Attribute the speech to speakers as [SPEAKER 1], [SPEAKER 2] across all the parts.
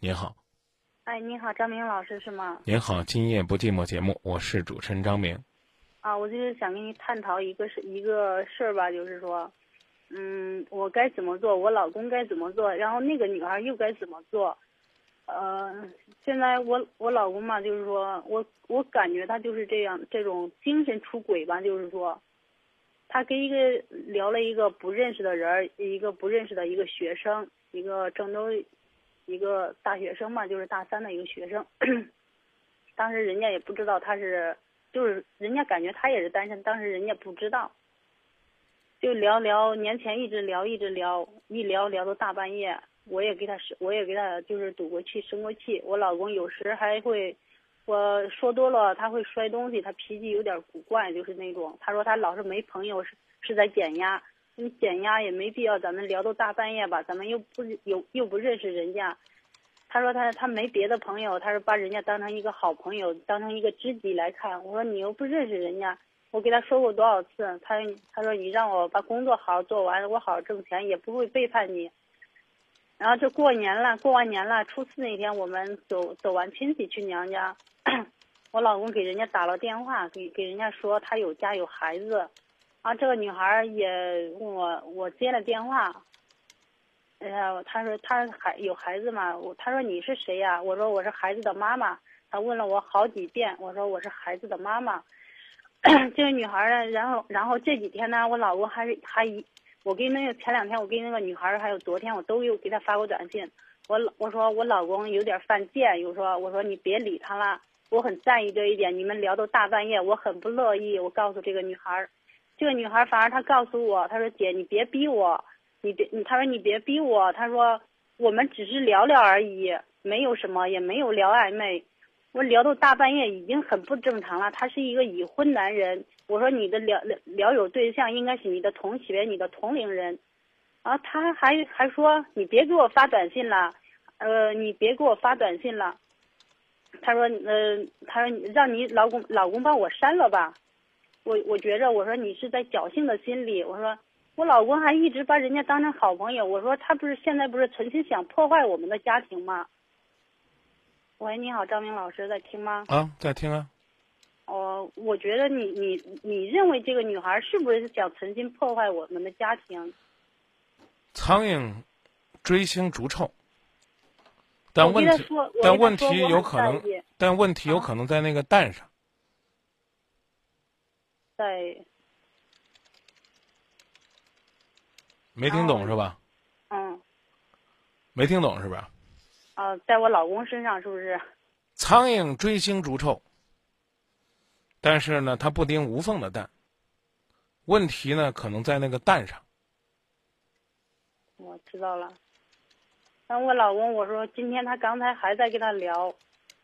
[SPEAKER 1] 您好，
[SPEAKER 2] 哎，你好，张明老师是吗？
[SPEAKER 1] 您好，今夜不寂寞节目，我是主持人张明。
[SPEAKER 2] 啊，我就是想跟你探讨一个事一个事儿吧，就是说，嗯，我该怎么做，我老公该怎么做，然后那个女孩又该怎么做？呃，现在我我老公嘛，就是说我我感觉他就是这样，这种精神出轨吧，就是说，他跟一个聊了一个不认识的人，一个不认识的一个学生，一个郑州一个大学生嘛，就是大三的一个学生，当时人家也不知道他是。就是人家感觉他也是单身，当时人家不知道，就聊聊年前一直聊一直聊，一聊聊到大半夜，我也给他生，我也给他就是赌过气生过气。我老公有时还会，我说多了他会摔东西，他脾气有点古怪，就是那种。他说他老是没朋友，是是在减压，你减压也没必要，咱们聊到大半夜吧，咱们又不有又不认识人家。他说他他没别的朋友，他说把人家当成一个好朋友，当成一个知己来看。我说你又不认识人家，我给他说过多少次，他他说你让我把工作好好做完，我好好挣钱，也不会背叛你。然后就过年了，过完年了，初四那天我们走走完亲戚去娘家，我老公给人家打了电话，给给人家说他有家有孩子，啊，这个女孩也问我，我接了电话。哎呀，他说他孩有孩子嘛？我他说你是谁呀？我说我是孩子的妈妈。他问了我好几遍，我说我是孩子的妈妈。这个女孩呢，然后然后这几天呢，我老公还是还一，我跟那个前两天我跟那个女孩还有昨天我都有给她发过短信。我老我说我老公有点犯贱，我说我说你别理他了，我很在意这一点。你们聊到大半夜，我很不乐意。我告诉这个女孩，这个女孩反而她告诉我，她说姐你别逼我。你别，她说你别逼我。她说我们只是聊聊而已，没有什么，也没有聊暧昧。我聊到大半夜已经很不正常了。他是一个已婚男人。我说你的聊聊聊友对象应该是你的同学、你的同龄人。然后他还还说你别给我发短信了，呃，你别给我发短信了。他说，呃，他说让你老公老公帮我删了吧。我我觉着我说你是在侥幸的心理。我说。我老公还一直把人家当成好朋友，我说他不是现在不是存心想破坏我们的家庭吗？喂，你好，张明老师在听吗？
[SPEAKER 1] 啊，在听啊。
[SPEAKER 2] 哦，我觉得你你你认为这个女孩是不是想存心破坏我们的家庭？
[SPEAKER 1] 苍蝇追星逐臭，但问题但问题有可能，但问题有可能在那个蛋上。
[SPEAKER 2] 在。
[SPEAKER 1] 没听懂是吧？
[SPEAKER 2] 嗯。
[SPEAKER 1] 没听懂是吧？
[SPEAKER 2] 啊，在我老公身上是不是？
[SPEAKER 1] 苍蝇追星逐臭，但是呢，它不叮无缝的蛋。问题呢，可能在那个蛋上。
[SPEAKER 2] 我知道了。那我老公，我说今天他刚才还在跟他聊，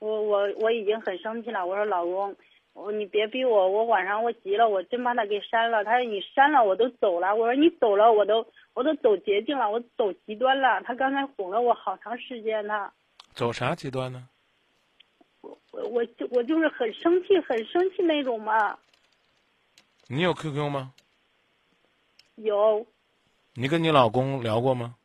[SPEAKER 2] 我我我已经很生气了。我说老公。我你别逼我，我晚上我急了，我真把他给删了。他说你删了我都走了。我说你走了我都我都走捷径了，我走极端了。他刚才哄了我好长时间呢。
[SPEAKER 1] 走啥极端呢？
[SPEAKER 2] 我我我就我就是很生气，很生气那种嘛。
[SPEAKER 1] 你有 QQ 吗？
[SPEAKER 2] 有。
[SPEAKER 1] 你跟你老公聊过吗？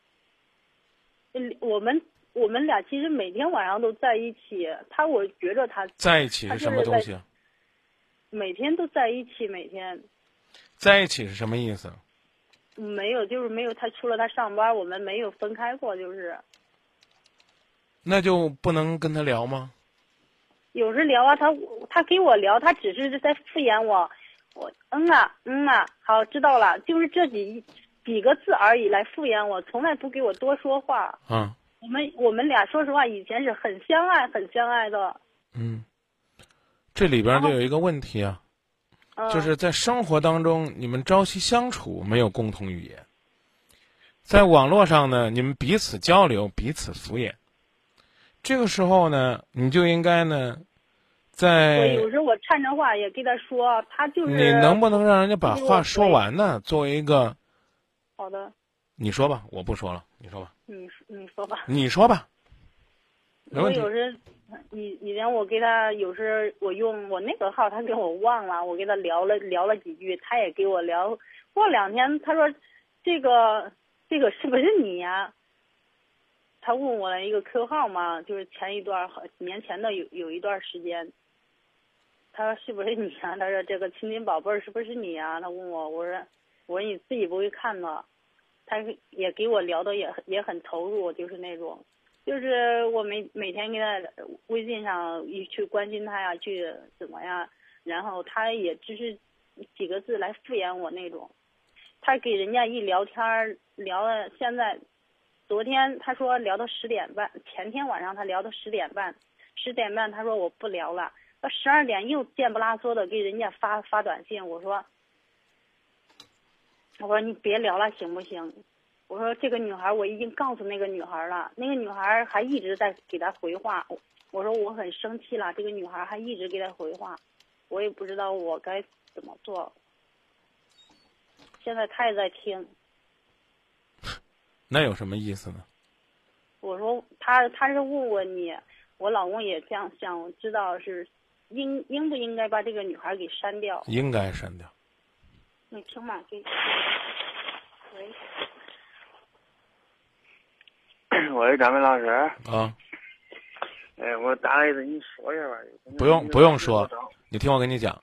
[SPEAKER 2] 嗯，我们我们俩其实每天晚上都在一起。他我觉着他
[SPEAKER 1] 在一起是什么东西？
[SPEAKER 2] 每天都在一起，每天
[SPEAKER 1] 在一起是什么意思？
[SPEAKER 2] 没有，就是没有他。除了他上班，我们没有分开过，就是。
[SPEAKER 1] 那就不能跟他聊吗？
[SPEAKER 2] 有时聊啊，他他给我聊，他只是在敷衍我。我嗯啊嗯啊，好知道了，就是这几几个字而已，来敷衍我，从来不给我多说话。
[SPEAKER 1] 嗯。
[SPEAKER 2] 我们我们俩说实话，以前是很相爱，很相爱的。
[SPEAKER 1] 嗯。这里边就有一个问题啊，就是在生活当中你们朝夕相处没有共同语言，在网络上呢你们彼此交流彼此敷衍，这个时候呢你就应该呢，在
[SPEAKER 2] 有时候我串着话也跟他说，他就是
[SPEAKER 1] 你能不能让人家把话说完呢？作为一个
[SPEAKER 2] 好的，
[SPEAKER 1] 你说吧，我不说了，你说吧，
[SPEAKER 2] 你你说吧，
[SPEAKER 1] 你说吧，
[SPEAKER 2] 没有时。以以前我给他有时我用我那个号，他给我忘了，我跟他聊了聊了几句，他也给我聊。过两天他说，这个这个是不是你呀？他问我了一个 Q 号嘛，就是前一段好几年前的有有一段时间。他说是不是你啊？他说这个亲亲宝贝儿是不是你啊？他问我，我说我说你自己不会看吗。他也给我聊的也也很投入，就是那种，就是我每每天给他微信上一去关心他呀，去怎么样，然后他也只是几个字来敷衍我那种。他给人家一聊天聊了，现在昨天他说聊到十点半，前天晚上他聊到十点半，十点半他说我不聊了，到十二点又贱不拉嗦的给人家发发短信，我说。我说你别聊了，行不行？我说这个女孩我已经告诉那个女孩了，那个女孩还一直在给他回话。我说我很生气了，这个女孩还一直给他回话，我也不知道我该怎么做。现在他也在听。
[SPEAKER 1] 那有什么意思呢？
[SPEAKER 2] 我说他他是问问你，我老公也想想知道是应应不应该把这个女孩给删掉。
[SPEAKER 1] 应该删掉。
[SPEAKER 2] 你听嘛，这。喂，
[SPEAKER 3] 喂，张明老师。
[SPEAKER 1] 啊。
[SPEAKER 3] 哎，我打来的，你说一下吧。
[SPEAKER 1] 不用，不用说。你听我跟你讲，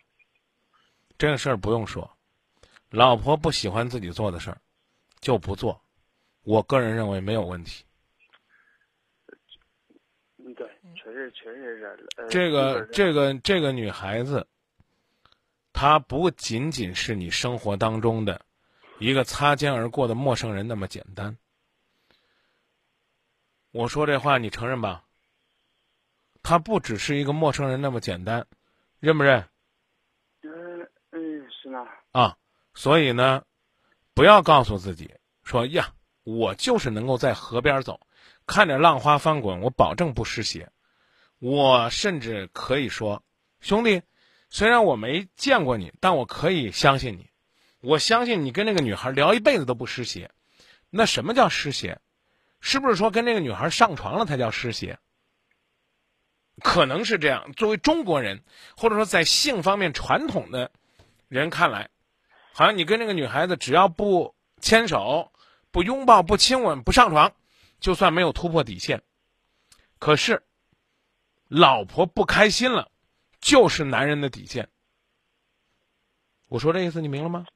[SPEAKER 1] 这个事儿不用说。老婆不喜欢自己做的事儿，就不做。我个人认为没有问题。
[SPEAKER 3] 嗯，对，确实，确实是。
[SPEAKER 1] 这个，这个，这个女孩子，她不仅仅是你生活当中的。一个擦肩而过的陌生人那么简单，我说这话你承认吧？他不只是一个陌生人那么简单，认不认？
[SPEAKER 3] 嗯嗯，是呢。
[SPEAKER 1] 啊，所以呢，不要告诉自己说呀，我就是能够在河边走，看着浪花翻滚，我保证不湿鞋。我甚至可以说，兄弟，虽然我没见过你，但我可以相信你。我相信你跟那个女孩聊一辈子都不湿鞋，那什么叫湿鞋？是不是说跟那个女孩上床了才叫湿鞋？可能是这样。作为中国人，或者说在性方面传统的人看来，好像你跟那个女孩子只要不牵手、不拥抱、不亲吻、不上床，就算没有突破底线。可是，老婆不开心了，就是男人的底线。我说这意思你明了吗？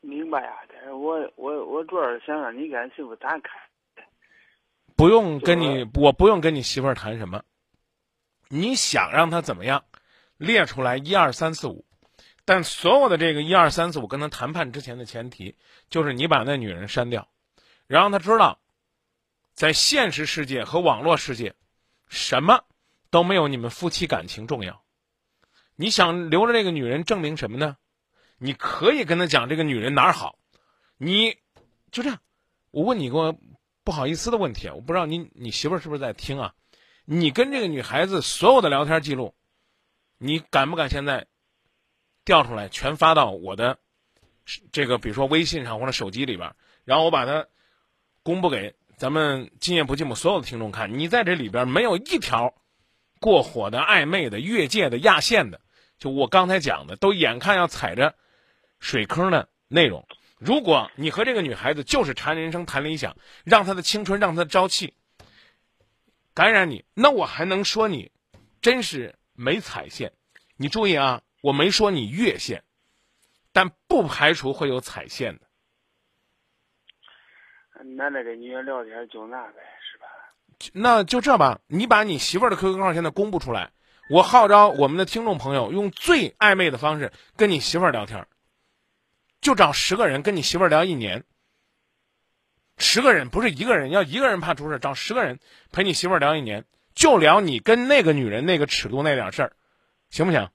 [SPEAKER 3] 明白呀，但是我我我主要是想让你跟媳妇打开。
[SPEAKER 1] 不用跟你，我不用跟你媳妇儿谈什么。你想让她怎么样，列出来一二三四五。但所有的这个一二三四五跟她谈判之前的前提，就是你把那女人删掉，然后他知道，在现实世界和网络世界，什么都没有你们夫妻感情重要。你想留着这个女人证明什么呢？你可以跟她讲这个女人哪儿好，你就这样。我问你个不好意思的问题，我不知道你你媳妇儿是不是在听啊？你跟这个女孩子所有的聊天记录，你敢不敢现在调出来全发到我的这个比如说微信上或者手机里边，然后我把它公布给咱们今夜不寂寞所有的听众看？你在这里边没有一条过火的、暧昧的、越界的、压线的，就我刚才讲的，都眼看要踩着。水坑的内容，如果你和这个女孩子就是谈人生、谈理想，让她的青春、让她的朝气感染你，那我还能说你真是没踩线？你注意啊，我没说你越线，但不排除会有踩线的。
[SPEAKER 3] 那那个女人聊天就那呗，是吧？
[SPEAKER 1] 那就这吧，你把你媳妇儿的 QQ 号现在公布出来，我号召我们的听众朋友用最暧昧的方式跟你媳妇儿聊天。就找十个人跟你媳妇儿聊一年，十个人不是一个人，要一个人怕出事，找十个人陪你媳妇儿聊一年，就聊你跟那个女人那个尺度那点事儿，行不行？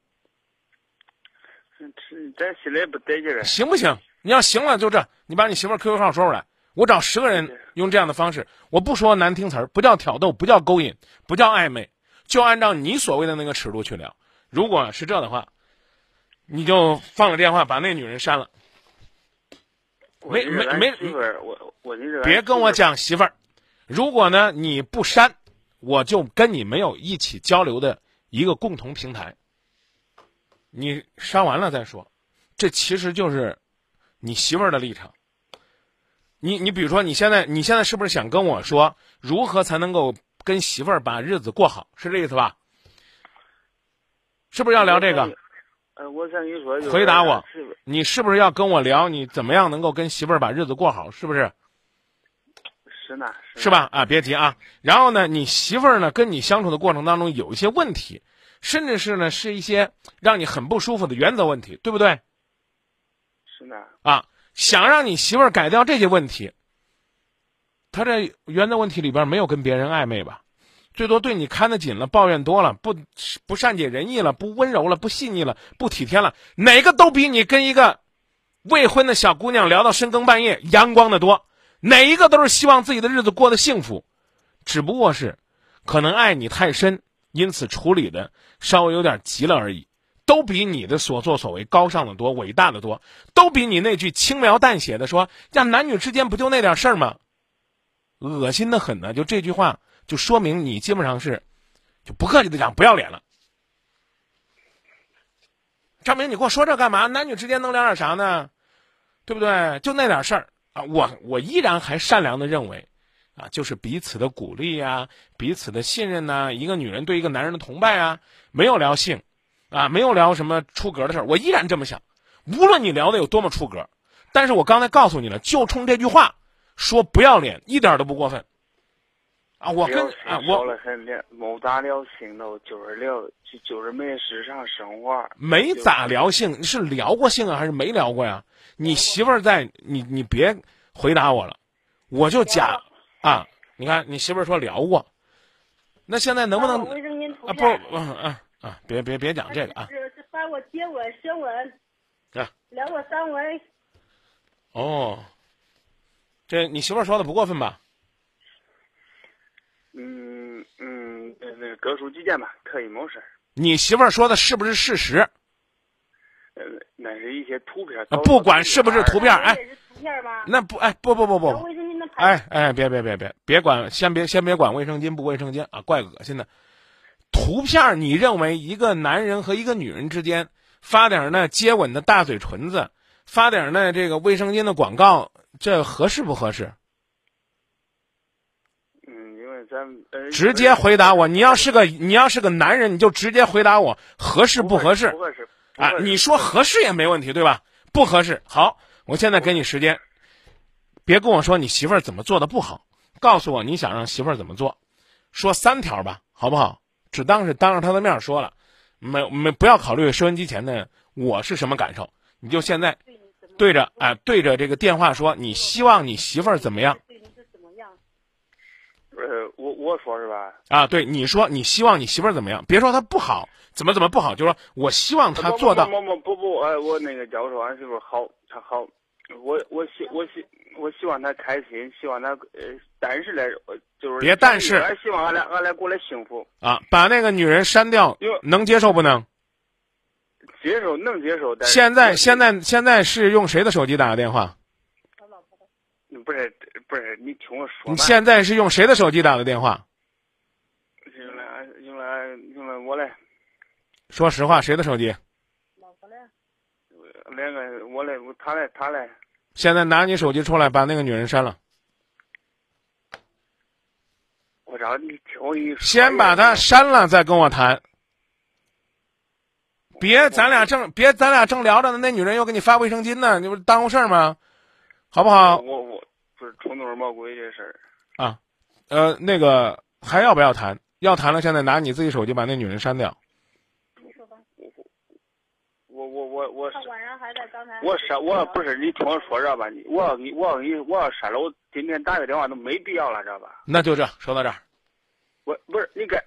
[SPEAKER 3] 这心里不得劲儿。
[SPEAKER 1] 行不行？你要行了就这，你把你媳妇儿 QQ 号说出来，我找十个人用这样的方式，我不说难听词儿，不叫挑逗，不叫勾引，不叫暧昧，就按照你所谓的那个尺度去聊。如果是这的话，你就放了电话，把那女人删了。没没没，
[SPEAKER 3] 我我
[SPEAKER 1] 别跟我讲媳妇儿。如果呢你不删，我就跟你没有一起交流的一个共同平台。你删完了再说，这其实就是你媳妇儿的立场。你你比如说，你现在你现在是不是想跟我说，如何才能够跟媳妇儿把日子过好？是这意思吧？是不是要聊这个？
[SPEAKER 3] 呃，我想跟你说，
[SPEAKER 1] 回答我，你是不是要跟我聊你怎么样能够跟媳妇儿把日子过好？是不是？
[SPEAKER 3] 是呢，
[SPEAKER 1] 是吧？啊，别急啊。然后呢，你媳妇儿呢跟你相处的过程当中有一些问题，甚至是呢是一些让你很不舒服的原则问题，对不对？
[SPEAKER 3] 是呢。
[SPEAKER 1] 啊，想让你媳妇儿改掉这些问题，他这原则问题里边没有跟别人暧昧吧？最多对你看得紧了，抱怨多了，不不善解人意了，不温柔了，不细腻了，不体贴了，哪个都比你跟一个未婚的小姑娘聊到深更半夜阳光的多。哪一个都是希望自己的日子过得幸福，只不过是可能爱你太深，因此处理的稍微有点急了而已。都比你的所作所为高尚的多，伟大的多，都比你那句轻描淡写的说“呀，男女之间不就那点事儿吗”，恶心的很呢。就这句话。就说明你基本上是，就不客气的讲不要脸了。张明，你给我说这干嘛？男女之间能聊点啥呢？对不对？就那点事儿啊！我我依然还善良的认为，啊，就是彼此的鼓励呀，彼此的信任呐。一个女人对一个男人的崇拜啊，没有聊性，啊，没有聊什么出格的事儿。我依然这么想，无论你聊的有多么出格，但是我刚才告诉你了，就冲这句话说不要脸，一点都不过分。啊，我跟啊，我
[SPEAKER 3] 说了很聊，没咋聊性都，就是聊，就就是没时尚生活。
[SPEAKER 1] 没咋聊性，你是聊过性啊，还是没聊过呀？你媳妇儿在，你你别回答我了，我就假啊！你看你媳妇儿说聊过，那现在能不能啊？不，嗯嗯啊，别别别讲这个啊！
[SPEAKER 2] 是是发我接吻、舌吻，
[SPEAKER 1] 啊，
[SPEAKER 2] 聊过三维。
[SPEAKER 1] 哦，这你媳妇儿说的不过分吧？
[SPEAKER 3] 嗯嗯，那那各抒己见吧，可以没事儿
[SPEAKER 1] 你媳妇儿说的是不是事实？
[SPEAKER 3] 呃，那是一些图片。
[SPEAKER 1] 不管是不是图片，哎，那不，哎，不不不不，
[SPEAKER 2] 哎
[SPEAKER 1] 哎，别别别别别管，先别先别管卫生巾不卫生巾啊，怪恶心的。图片，你认为一个男人和一个女人之间发点那接吻的大嘴唇子，发点那这个卫生巾的广告，这合适不合适？直接回答我，你要是个你要是个男人，你就直接回答我合适不合适？
[SPEAKER 3] 不合适
[SPEAKER 1] 啊！你说合适也没问题，对吧？不合适，好，我现在给你时间，别跟我说你媳妇儿怎么做的不好，告诉我你想让媳妇儿怎么做，说三条吧，好不好？只当是当着她的面说了，没没不要考虑收音机前的我是什么感受，你就现在对着啊对着这个电话说，你希望你媳妇儿怎么样？
[SPEAKER 3] 呃，我我说是吧？
[SPEAKER 1] 啊，对，你说你希望你媳妇儿怎么样？别说她不好，怎么怎么不好，就说我希望她做到。
[SPEAKER 3] 不不不不，哎，我那个叫说俺媳妇好，她好，我我希我希我希望她开心，希望她呃，但是呢，就是
[SPEAKER 1] 别但是，
[SPEAKER 3] 希望俺俩俺俩过得幸福。
[SPEAKER 1] 啊，把那个女人删掉，能接受不能？
[SPEAKER 3] 接受能接受，但
[SPEAKER 1] 现在现在现在是用谁的手机打的电话？
[SPEAKER 3] 不是不是，你听我说。
[SPEAKER 1] 你现在是用谁的手机打的电话？
[SPEAKER 3] 用了用了用了我嘞。
[SPEAKER 1] 说实话，谁的手机？
[SPEAKER 2] 老婆嘞。
[SPEAKER 3] 两个，我嘞，他嘞，他嘞。
[SPEAKER 1] 现在拿你手机出来，把那个女人删了。
[SPEAKER 3] 我找你听我一说。
[SPEAKER 1] 先把他删了，再跟我谈。别，咱俩正别，咱俩正聊着呢，那女人又给你发卫生巾呢，你不耽误事儿吗？好不好？
[SPEAKER 3] 我我不是冲动而冒鬼这事儿
[SPEAKER 1] 啊，呃，那个还要不要谈？要谈了，现在拿你自己手机把那女人删掉。
[SPEAKER 2] 你说吧。
[SPEAKER 3] 我我我我
[SPEAKER 2] 他晚上还在刚才。
[SPEAKER 3] 我删我不是你听我说着吧？你我要你我要你我要删了，我今天打个电话都没必要了，知道吧？
[SPEAKER 1] 那就这说到这儿。
[SPEAKER 3] 我不是你给，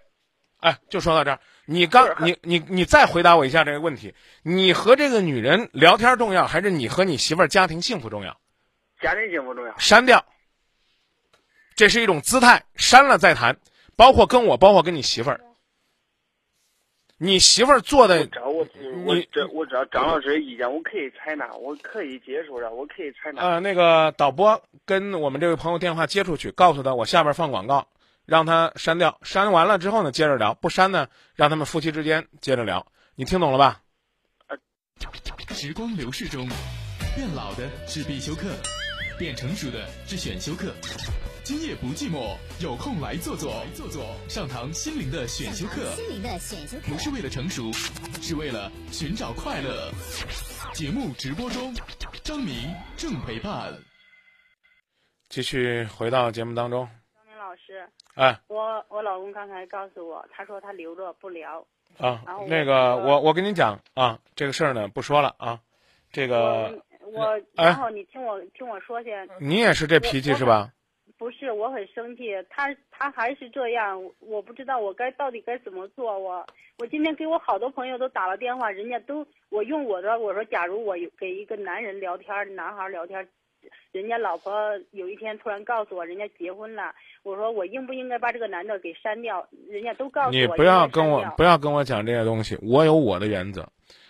[SPEAKER 1] 哎，就说到这儿。你刚你你你再回答我一下这个问题：你和这个女人聊天重要，还是你和你媳妇儿家庭幸福重要？
[SPEAKER 3] 家庭幸福重要，
[SPEAKER 1] 删掉，这是一种姿态，删了再谈。包括跟我，包括跟你媳妇儿，你媳妇儿做的，
[SPEAKER 3] 我我这我知道张老师的意见，我可以采纳，我可以接受的，我可以采纳。
[SPEAKER 1] 呃，那个导播跟我们这位朋友电话接出去，告诉他我下边放广告，让他删掉。删完了之后呢，接着聊；不删呢，让他们夫妻之间接着聊。你听懂了吧？
[SPEAKER 4] 时光流逝中，变老的是必修课。变成熟的是选修课。今夜不寂寞，有空来坐坐，坐坐上堂心灵的选修课。心灵的选修课不是为了成熟，是为了寻找快乐。节目直播中，张明正陪伴。
[SPEAKER 1] 继续回到节目当中。
[SPEAKER 2] 张明老师，
[SPEAKER 1] 哎，
[SPEAKER 2] 我我老公刚才告诉我，他说他留着不聊。
[SPEAKER 1] 啊，那个我我跟你讲啊，这个事儿呢不说了啊，这个
[SPEAKER 2] 我然后你听我听我说先。
[SPEAKER 1] 你也是这脾气是吧？
[SPEAKER 2] 不是，我很生气，他他还是这样，我不知道我该到底该怎么做。我我今天给我好多朋友都打了电话，人家都我用我的我说，假如我给一个男人聊天，男孩聊天，人家老婆有一天突然告诉我人家结婚了，我说我应不应该把这个男的给删掉？人家都告诉我
[SPEAKER 1] 你不要跟我不要跟我讲这些东西，我有我的原则，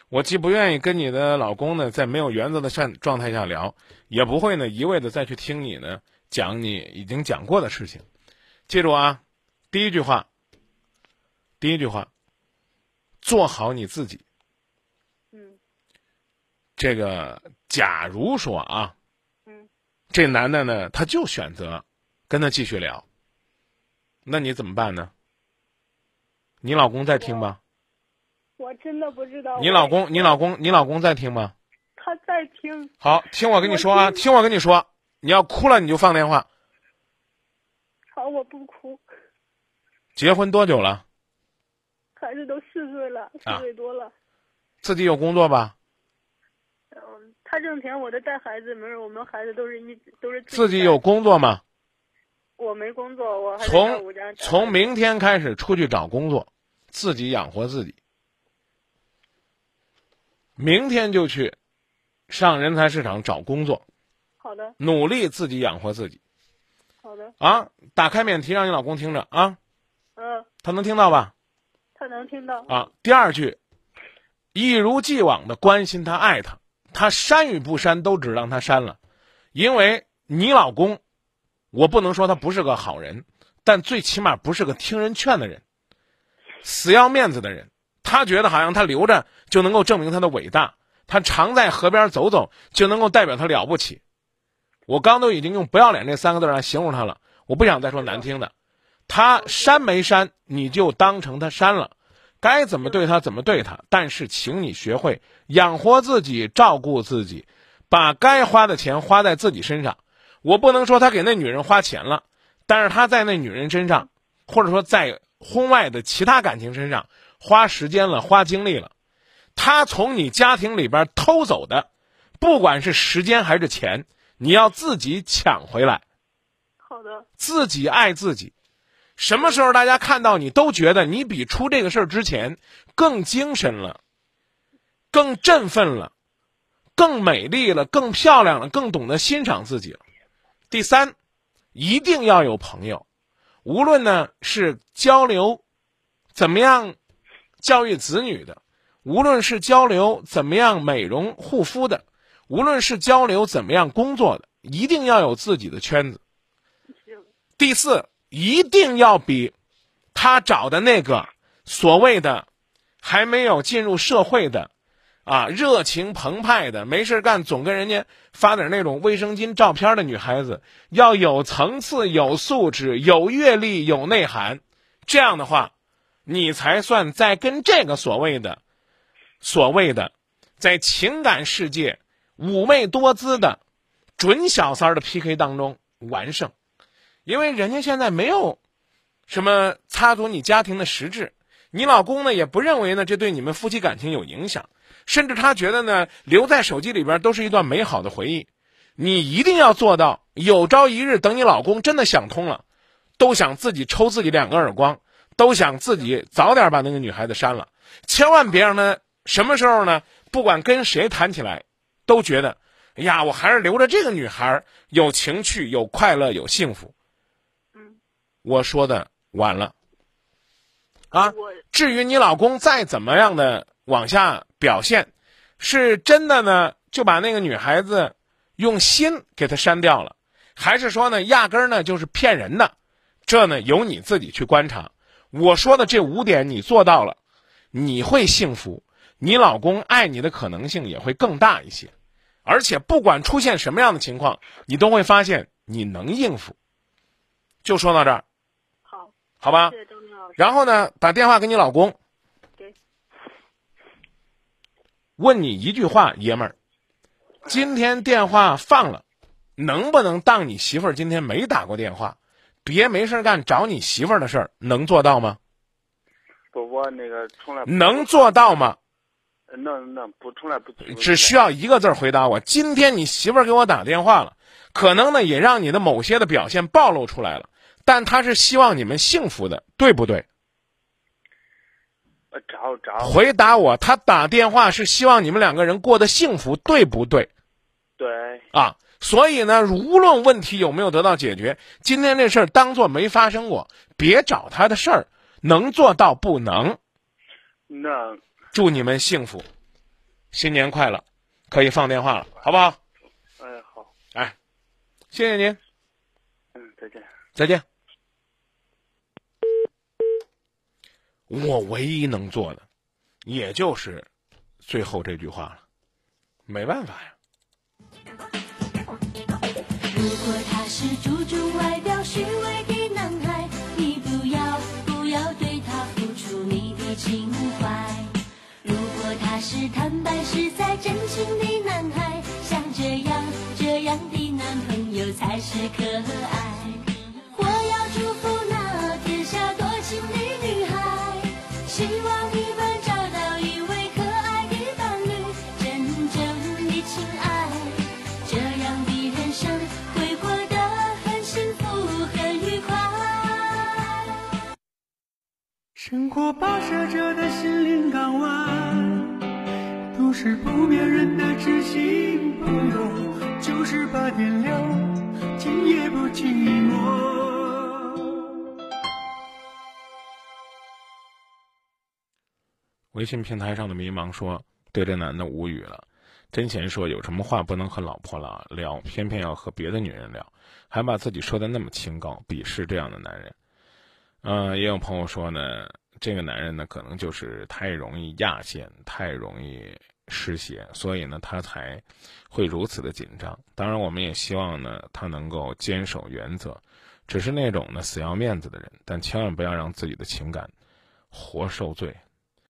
[SPEAKER 1] 我既不愿意跟你的老公呢在没有原则的状状态下聊，也不会呢一味的再去听你呢。讲你已经讲过的事情，记住啊，第一句话，第一句话，做好你自己。
[SPEAKER 2] 嗯。
[SPEAKER 1] 这个，假如说啊，
[SPEAKER 2] 嗯，
[SPEAKER 1] 这男的呢，他就选择跟他继续聊，那你怎么办呢？你老公在听吗？
[SPEAKER 2] 我真的不知道。
[SPEAKER 1] 你老公，你老公，你老公在听吗？
[SPEAKER 2] 他在听。
[SPEAKER 1] 好，听我跟你说啊，听我跟你说。你要哭了，你就放电话。
[SPEAKER 2] 好，我不哭。
[SPEAKER 1] 结婚多久了？
[SPEAKER 2] 孩子都四岁了，四岁多了。
[SPEAKER 1] 自己有工作吧？
[SPEAKER 2] 嗯，他挣钱，我在带孩子，没事。我们孩子都是一都是
[SPEAKER 1] 自己有工作吗？
[SPEAKER 2] 我没工作，我还
[SPEAKER 1] 从从明天开始出去找工作，自己养活自己。明天就去上人才市场找工作。
[SPEAKER 2] 好的，
[SPEAKER 1] 努力自己养活自己。
[SPEAKER 2] 好的
[SPEAKER 1] 啊，打开免提，让你老公听着
[SPEAKER 2] 啊。嗯，
[SPEAKER 1] 他能听到吧？
[SPEAKER 2] 他能听到。
[SPEAKER 1] 啊，第二句，一如既往的关心他，爱他，他删与不删都只让他删了，因为你老公，我不能说他不是个好人，但最起码不是个听人劝的人，死要面子的人。他觉得好像他留着就能够证明他的伟大，他常在河边走走就能够代表他了不起。我刚都已经用“不要脸”这三个字来形容他了，我不想再说难听的。他删没删，你就当成他删了，该怎么对他怎么对他。但是，请你学会养活自己，照顾自己，把该花的钱花在自己身上。我不能说他给那女人花钱了，但是他在那女人身上，或者说在婚外的其他感情身上花时间了，花精力了。他从你家庭里边偷走的，不管是时间还是钱。你要自己抢回来，
[SPEAKER 2] 好的。
[SPEAKER 1] 自己爱自己，什么时候大家看到你都觉得你比出这个事儿之前更精神了，更振奋了，更美丽了，更漂亮了，更懂得欣赏自己了。第三，一定要有朋友，无论呢是交流怎么样教育子女的，无论是交流怎么样美容护肤的。无论是交流怎么样工作的，一定要有自己的圈子。第四，一定要比他找的那个所谓的还没有进入社会的啊热情澎湃的没事干总跟人家发点那种卫生巾照片的女孩子要有层次、有素质、有阅历、有内涵。这样的话，你才算在跟这个所谓的所谓的在情感世界。妩媚多姿的准小三儿的 PK 当中完胜，因为人家现在没有什么插足你家庭的实质，你老公呢也不认为呢这对你们夫妻感情有影响，甚至他觉得呢留在手机里边都是一段美好的回忆。你一定要做到，有朝一日等你老公真的想通了，都想自己抽自己两个耳光，都想自己早点把那个女孩子删了，千万别让她什么时候呢？不管跟谁谈起来。都觉得，哎呀，我还是留着这个女孩有情趣、有快乐、有幸福。
[SPEAKER 2] 嗯，
[SPEAKER 1] 我说的晚了。啊，至于你老公再怎么样的往下表现，是真的呢，就把那个女孩子用心给她删掉了，还是说呢，压根儿呢就是骗人的？这呢，由你自己去观察。我说的这五点你做到了，你会幸福。你老公爱你的可能性也会更大一些，而且不管出现什么样的情况，你都会发现你能应付。就说到这儿，
[SPEAKER 2] 好，
[SPEAKER 1] 好吧。然后呢，把电话给你老公，问你一句话，爷们儿，今天电话放了，能不能当你媳妇儿今天没打过电话？别没事干找你媳妇儿的事儿，能做到吗？
[SPEAKER 3] 不，我那个从来
[SPEAKER 1] 能做到吗？
[SPEAKER 3] 能能不从来不。
[SPEAKER 1] 只需要一个字回答我：今天你媳妇儿给我打电话了，可能呢也让你的某些的表现暴露出来了，但她是希望你们幸福的，对不对？
[SPEAKER 3] 找找。
[SPEAKER 1] 回答我，她打电话是希望你们两个人过得幸福，对不对？
[SPEAKER 3] 对。
[SPEAKER 1] 啊。所以呢，无论问题有没有得到解决，今天这事儿当做没发生过，别找他的事儿，能做到不能？
[SPEAKER 3] 那。
[SPEAKER 1] 祝你们幸福，新年快乐，可以放电话了，好不好？
[SPEAKER 3] 哎，好。
[SPEAKER 1] 哎，谢谢您。
[SPEAKER 3] 嗯，再见。
[SPEAKER 1] 再见。我唯一能做的，也就是最后这句话了，没办法呀。如果他是注重外表、虚伪的男孩，你不要不要对他付出你的情怀。如果他是坦白、实在、真情的男孩，像这样这样的男朋友才是可爱。跋涉着的心灵港湾，都是不变人的知心朋友，就是八点六，今夜不寂寞。微信平台上的迷茫说：“对这男的无语了。”真贤说：“有什么话不能和老婆聊聊，偏偏要和别的女人聊，还把自己说的那么清高，鄙视这样的男人。”嗯，也有朋友说呢。这个男人呢，可能就是太容易压线，太容易失血，所以呢，他才会如此的紧张。当然，我们也希望呢，他能够坚守原则，只是那种呢死要面子的人，但千万不要让自己的情感活受罪。